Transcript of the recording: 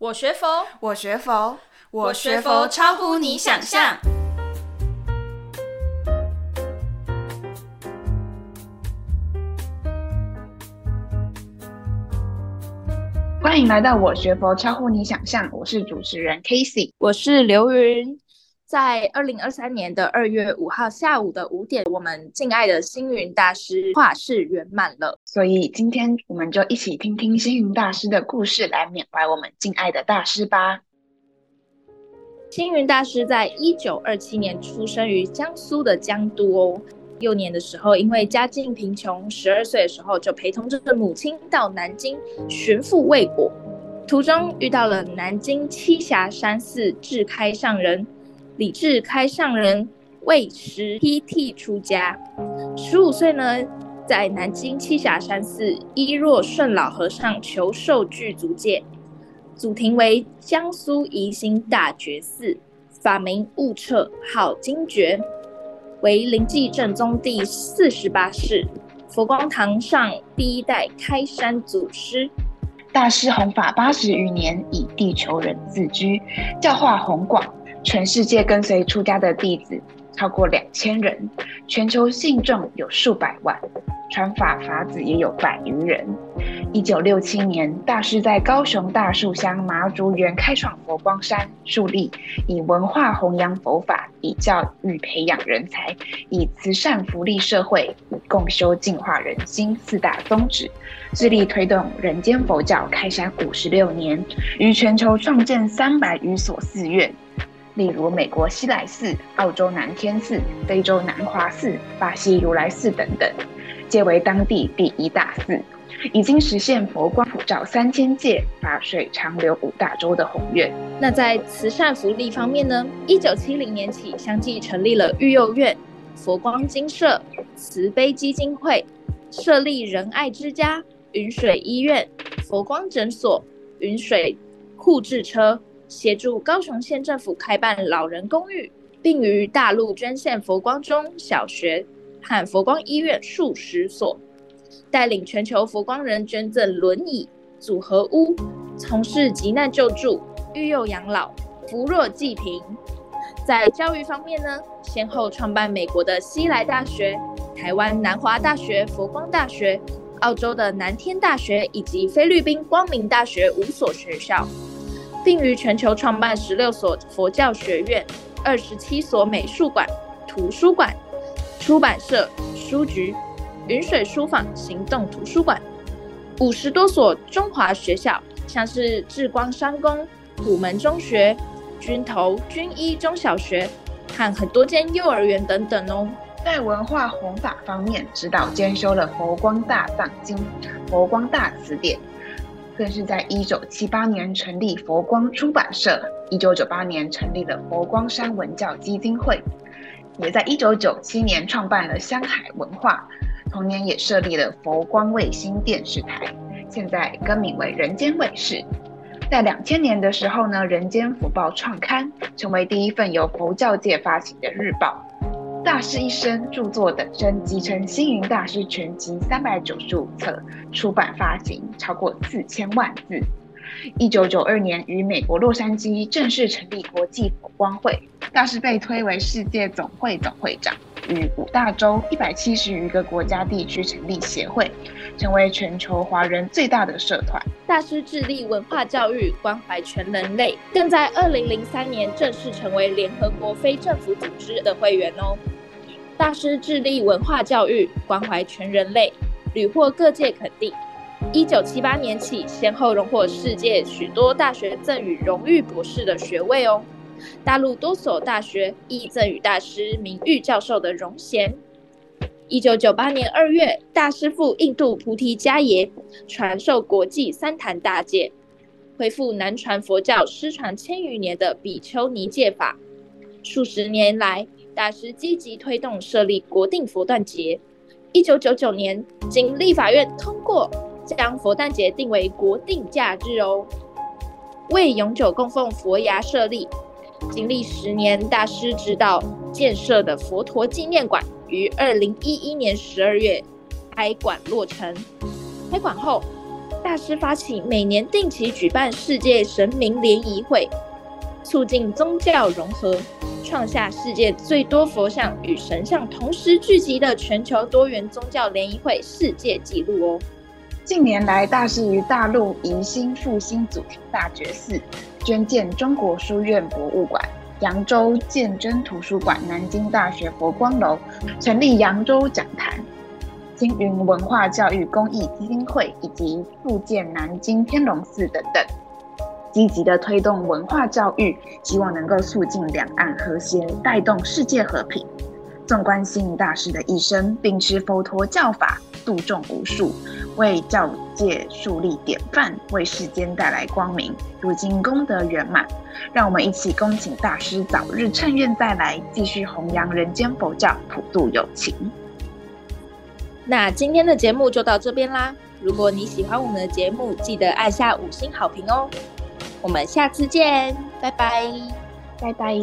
我学佛，我学佛，我学佛超乎你想象。欢迎来到我学佛超乎你想象，我是主持人 Casey，我是刘云。在二零二三年的二月五号下午的五点，我们敬爱的星云大师画世圆满了，所以今天我们就一起听听星云大师的故事，来缅怀我们敬爱的大师吧。星云大师在一九二七年出生于江苏的江都哦，幼年的时候因为家境贫穷，十二岁的时候就陪同着母亲到南京寻父未果，途中遇到了南京栖霞山寺智开上人。李治开上人为时披剃出家，十五岁呢，在南京栖霞山寺依若顺老和尚求受具足戒，祖庭为江苏宜兴大觉寺，法名悟彻，号金觉，为临济正宗第四十八世，佛光堂上第一代开山祖师。大师弘法八十余年，以地球人自居，教化弘广。全世界跟随出家的弟子超过两千人，全球信众有数百万，传法法子也有百余人。一九六七年，大师在高雄大树乡麻竹园开创佛光山，树立以文化弘扬佛法，以教育培养人才，以慈善福利社会，以共修净化人心四大宗旨，致力推动人间佛教开山五十六年，于全球创建三百余所寺院。例如美国西来寺、澳洲南天寺、非洲南华寺、巴西如来寺等等，皆为当地第一大寺，已经实现佛光普照三千界、法水长流五大洲的宏愿。那在慈善福利方面呢？一九七零年起，相继成立了育幼院、佛光精舍、慈悲基金会，设立仁爱之家、云水医院、佛光诊所、云水护智车。协助高雄县政府开办老人公寓，并于大陆捐献佛光中小学和佛光医院数十所，带领全球佛光人捐赠轮椅组合屋，从事急难救助、育幼养老、扶弱济贫。在教育方面呢，先后创办美国的西来大学、台湾南华大学、佛光大学、澳洲的南天大学以及菲律宾光明大学五所学校。并于全球创办十六所佛教学院、二十七所美术馆、图书馆、出版社、书局、云水书坊、行动图书馆、五十多所中华学校，像是智光商工、虎门中学、军头军医中小学和很多间幼儿园等等哦。在文化弘法方面，指导兼修了《佛光大藏经》《佛光大辞典》。更是在一九七八年成立佛光出版社，一九九八年成立了佛光山文教基金会，也在一九九七年创办了香海文化，同年也设立了佛光卫星电视台，现在更名为人间卫视。在两千年的时候呢，人间福报创刊，成为第一份由佛教界发行的日报。大师一生著作等身集成《星云大师全集》三百九十五册，出版发行超过四千万字。一九九二年于美国洛杉矶正式成立国际佛光会，大师被推为世界总会总会长，于五大洲一百七十余个国家地区成立协会，成为全球华人最大的社团。大师致力文化教育，关怀全人类，更在二零零三年正式成为联合国非政府组织的会员哦。大师致力文化教育，关怀全人类，屡获各界肯定。一九七八年起，先后荣获世界许多大学赠予荣誉博士的学位哦。大陆多所大学亦赠予大师名誉教授的荣衔。一九九八年二月，大师赴印度菩提迦耶传授国际三坛大戒，恢复南传佛教失传千余年的比丘尼戒法。数十年来，大师积极推动设立国定佛诞节。一九九九年，经立法院通过。将佛诞节定为国定假日哦，为永久供奉佛牙设立。经历十年，大师指导建设的佛陀纪念馆于二零一一年十二月开馆落成。开馆后，大师发起每年定期举办世界神明联谊会，促进宗教融合，创下世界最多佛像与神像同时聚集的全球多元宗教联谊会世界纪录哦。近年来，大师于大陆宜兴复兴祖庭大觉寺捐建中国书院博物馆，扬州鉴真图书馆、南京大学佛光楼成立扬州讲坛、青云文化教育公益基金会以及复建南京天龙寺等等，积极地推动文化教育，希望能够促进两岸和谐，带动世界和平。纵观星云大师的一生，秉持佛陀教法，度众无数，为教界树立典范，为世间带来光明。如今功德圆满，让我们一起恭请大师早日乘愿再来，继续弘扬人间佛教，普度有情。那今天的节目就到这边啦。如果你喜欢我们的节目，记得按下五星好评哦。我们下次见，拜拜，拜拜。